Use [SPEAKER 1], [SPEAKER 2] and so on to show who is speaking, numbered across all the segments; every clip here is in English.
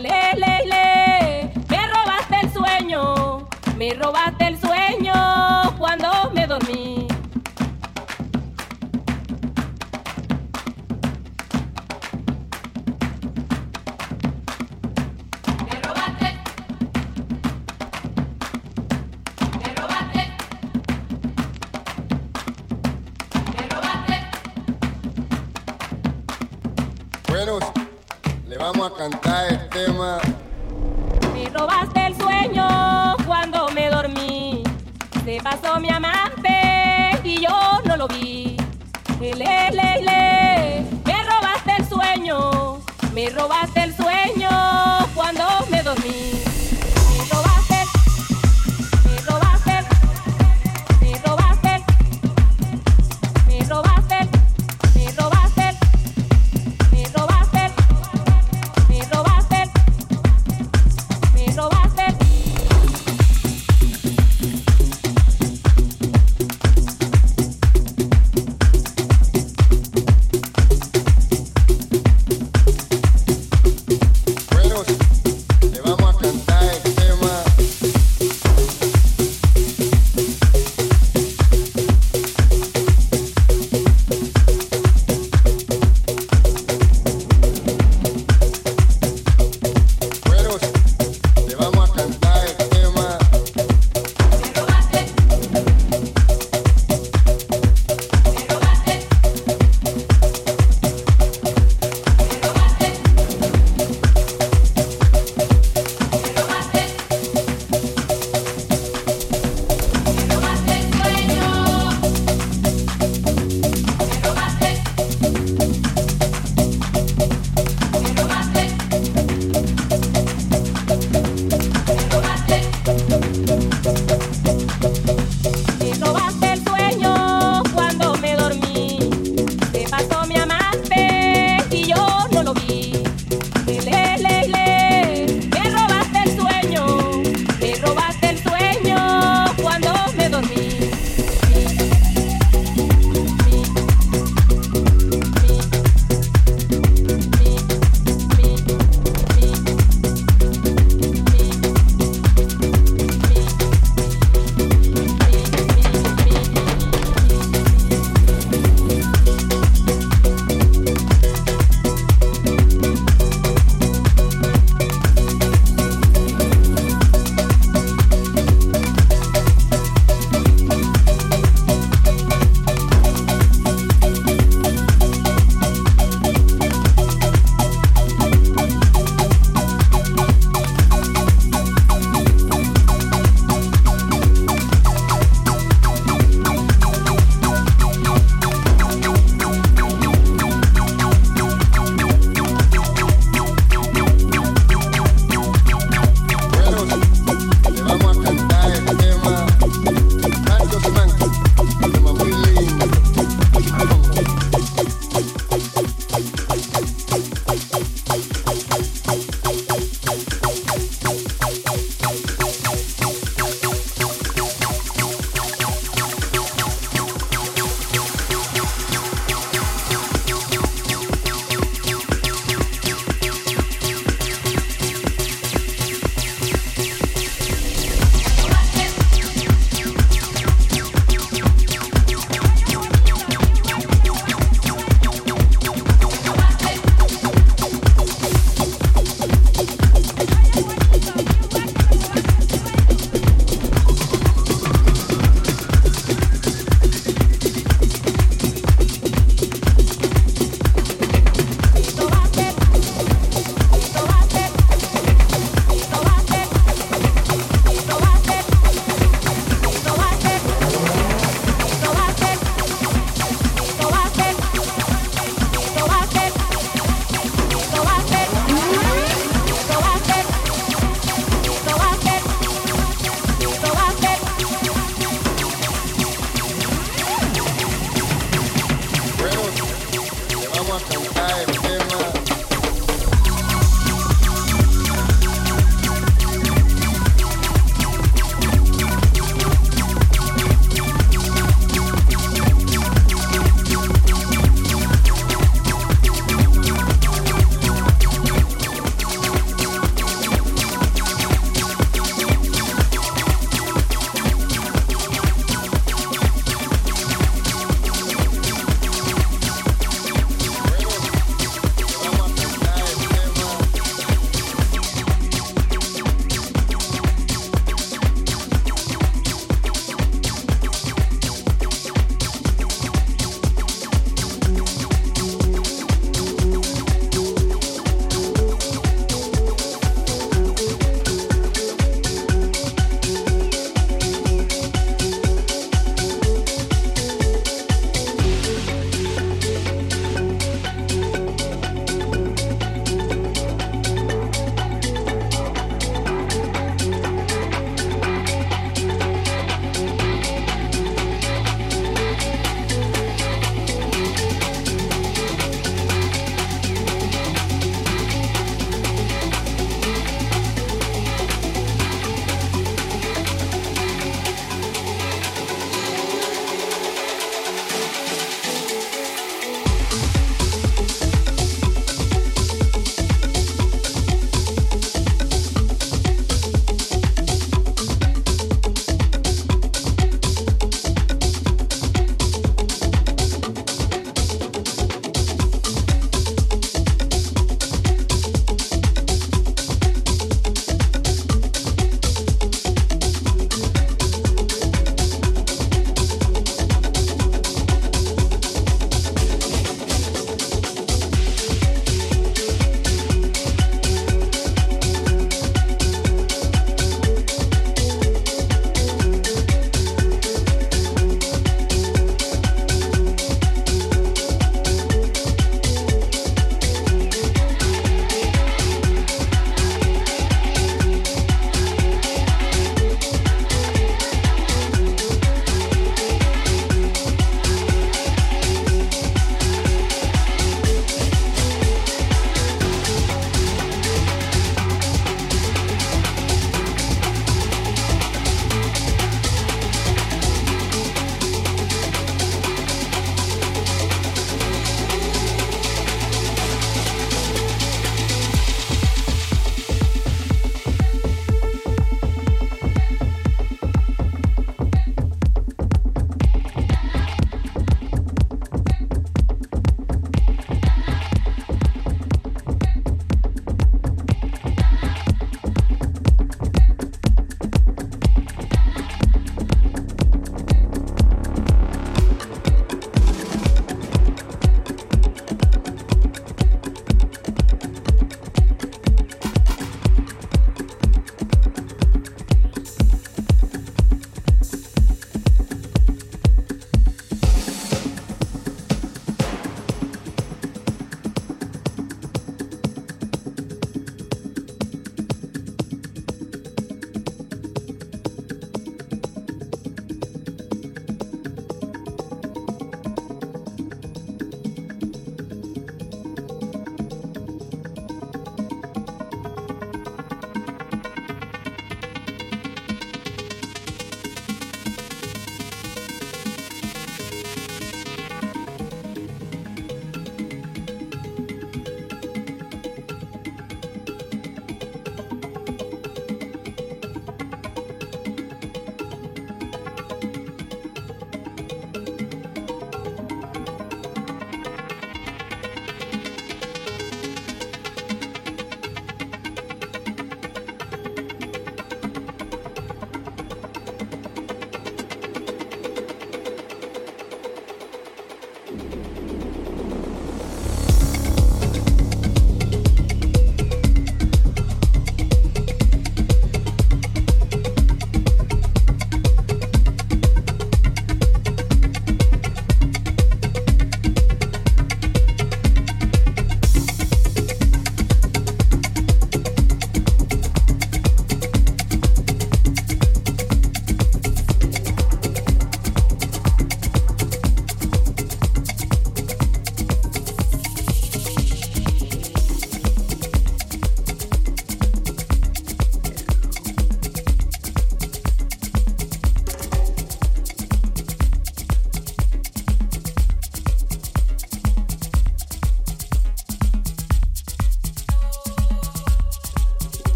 [SPEAKER 1] le, me robaste el sueño, me robaste.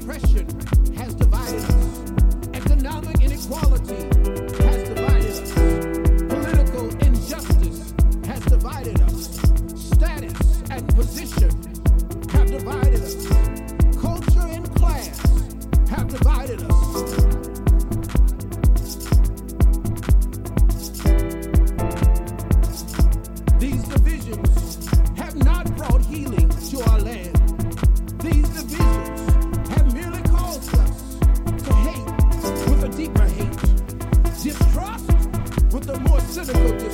[SPEAKER 2] oppression has divided us. Economic inequality has
[SPEAKER 1] divided us. Political injustice has divided us. Status and position have divided us. Culture and class have divided us. cynical.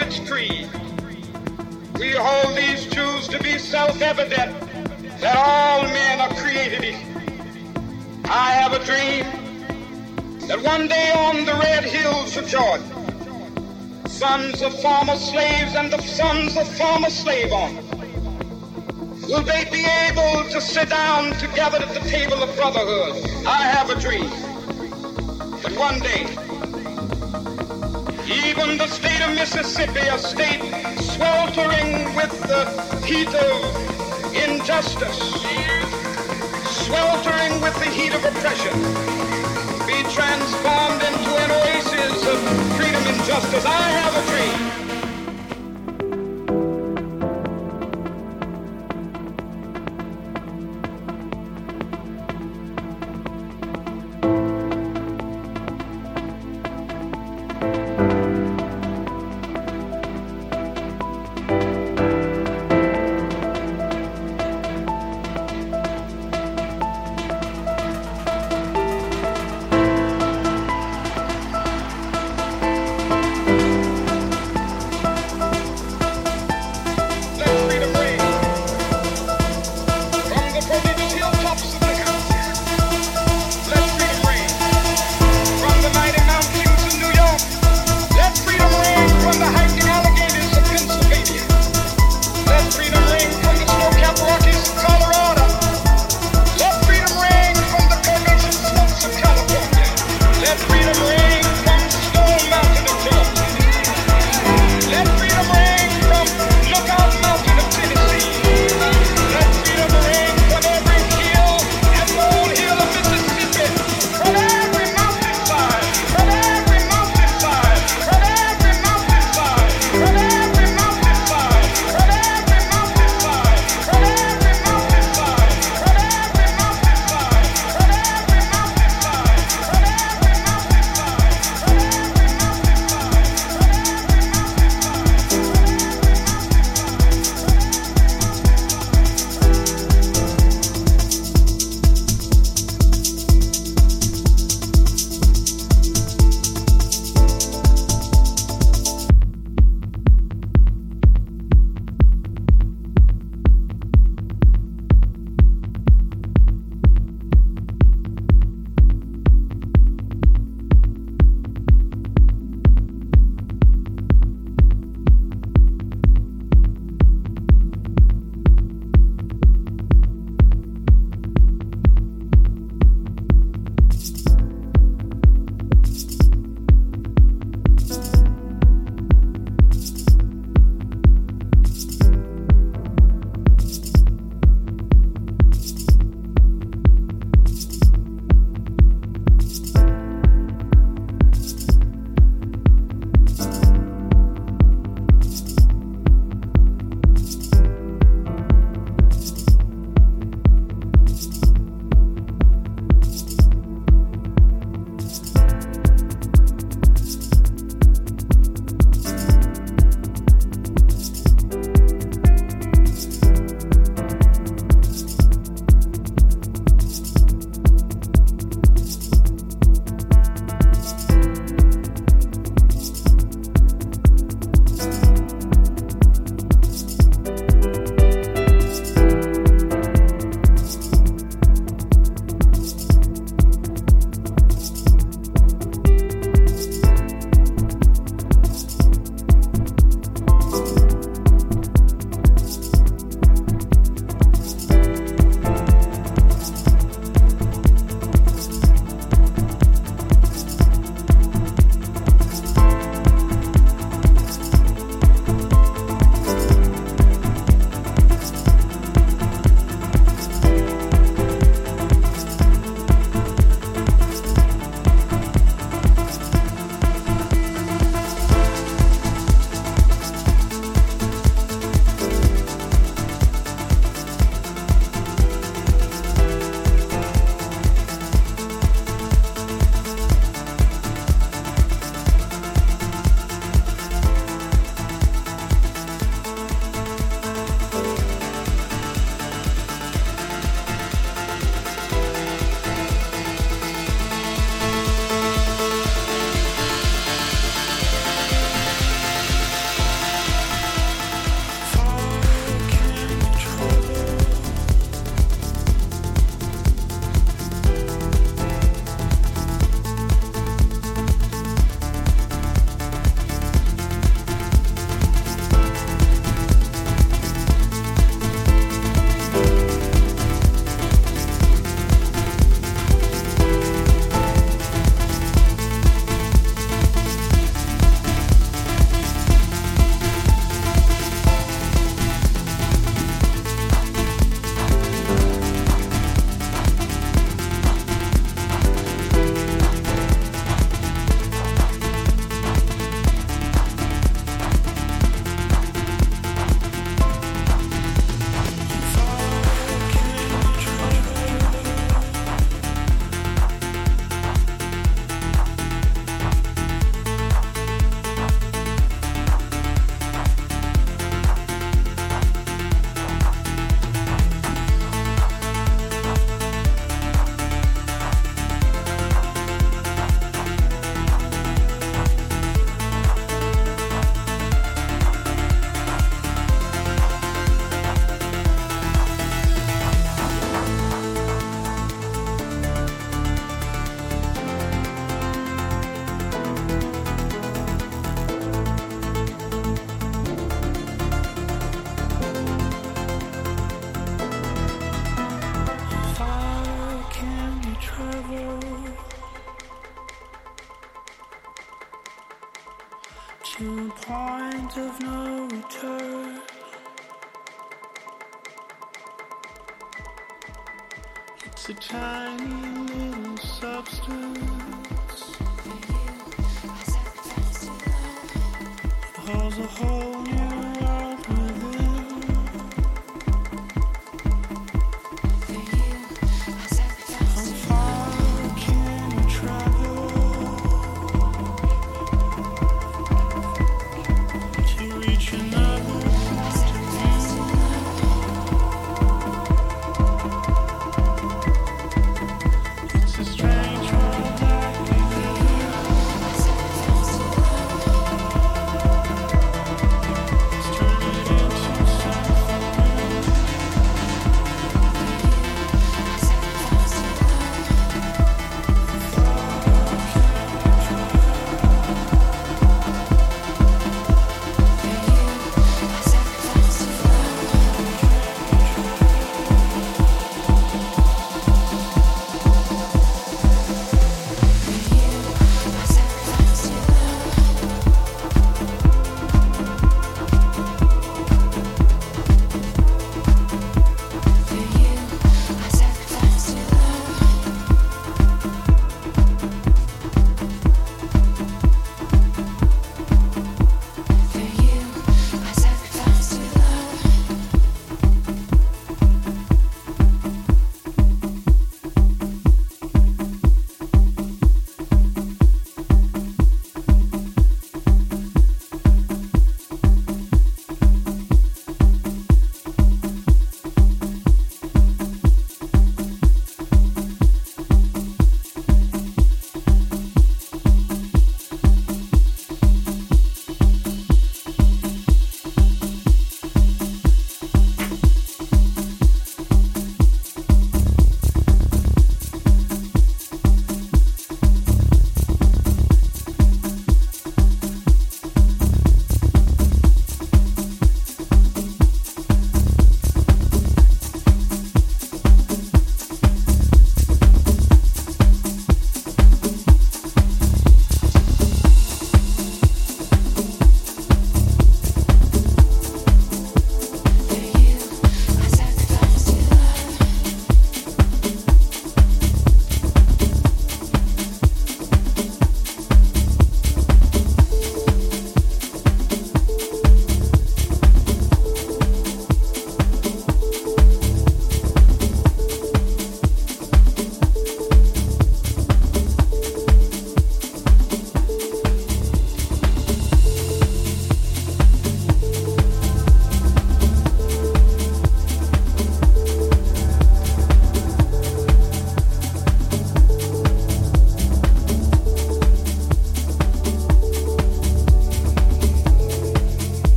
[SPEAKER 1] its creed, we hold these truths to be self-evident that all men are created equal. I have a dream that one day on the red hills
[SPEAKER 3] of Georgia, sons of former slaves and the sons of former slave owners, will they be able to sit down together at the table of brotherhood? I have a dream that one day from the state of Mississippi, a state sweltering with the heat of injustice, sweltering with the heat of oppression, be transformed into an oasis of freedom and justice. I have a dream.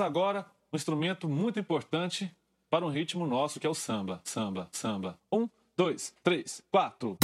[SPEAKER 4] agora um instrumento muito importante para um ritmo nosso, que é o samba. Samba, samba. Um, dois, três, quatro.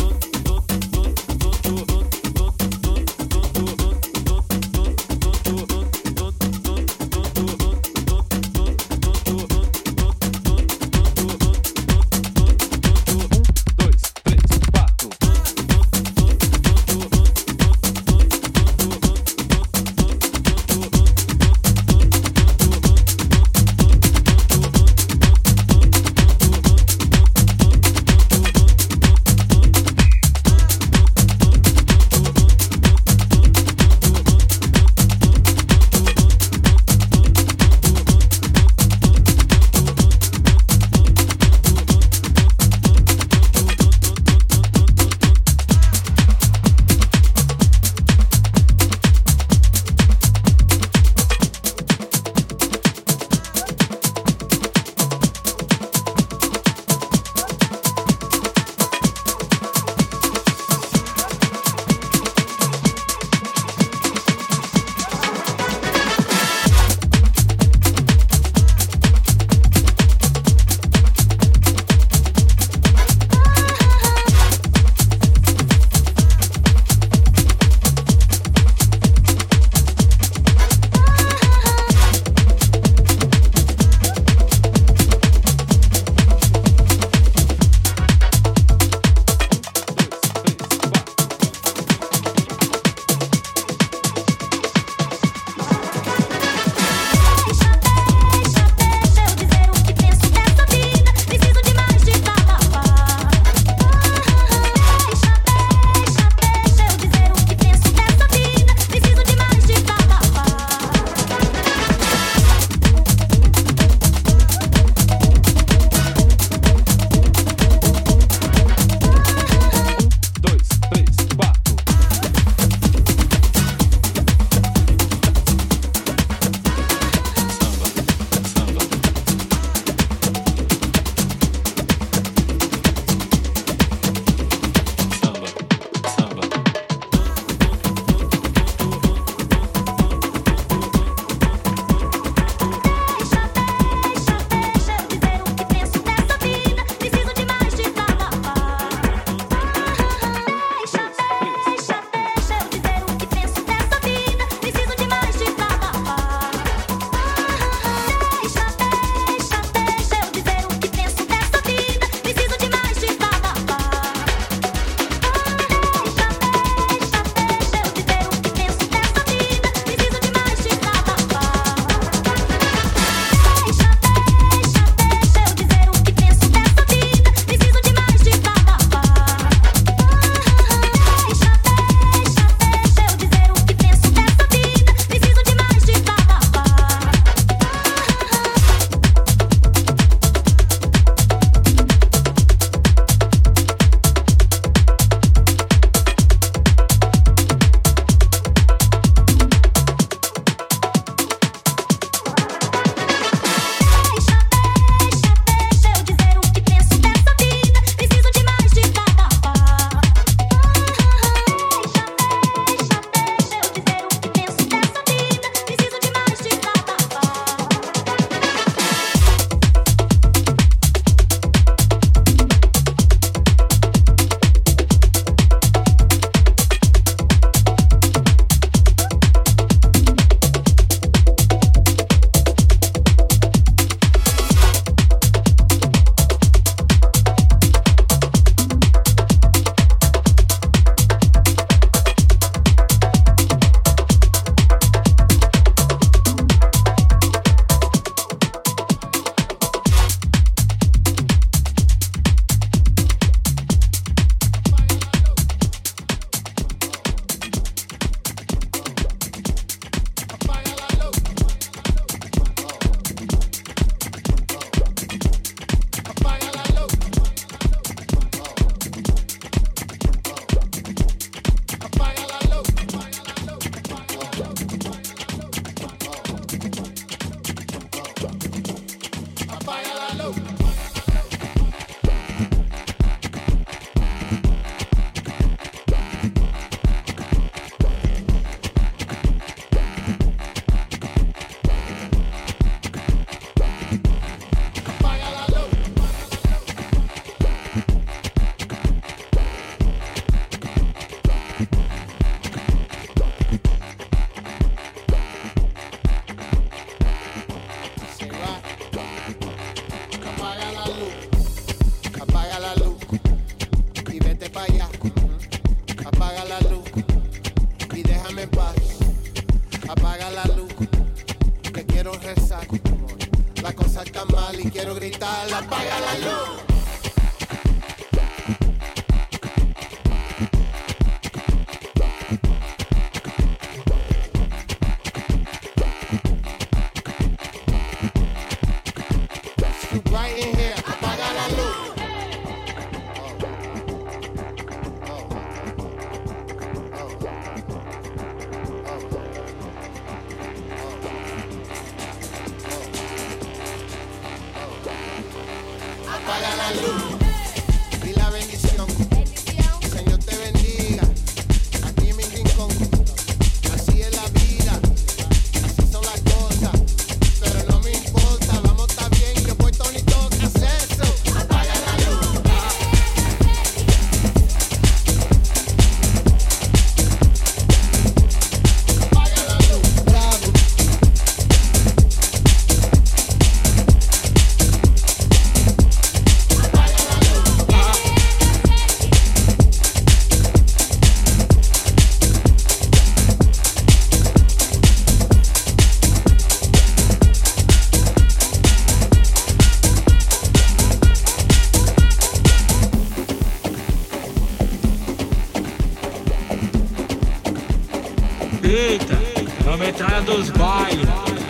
[SPEAKER 5] metralha dos bairros,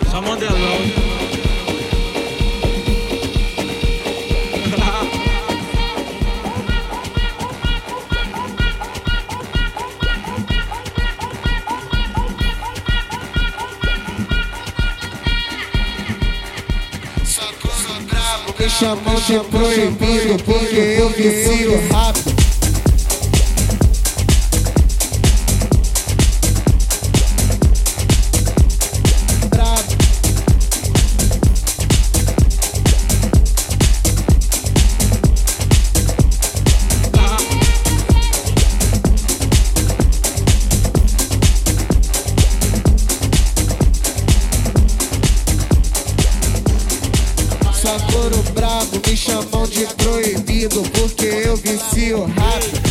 [SPEAKER 5] só modelão.
[SPEAKER 2] Só com o brabo que chamou chamou, proibido, proibido. me chamam de proibido porque eu vicio rápido.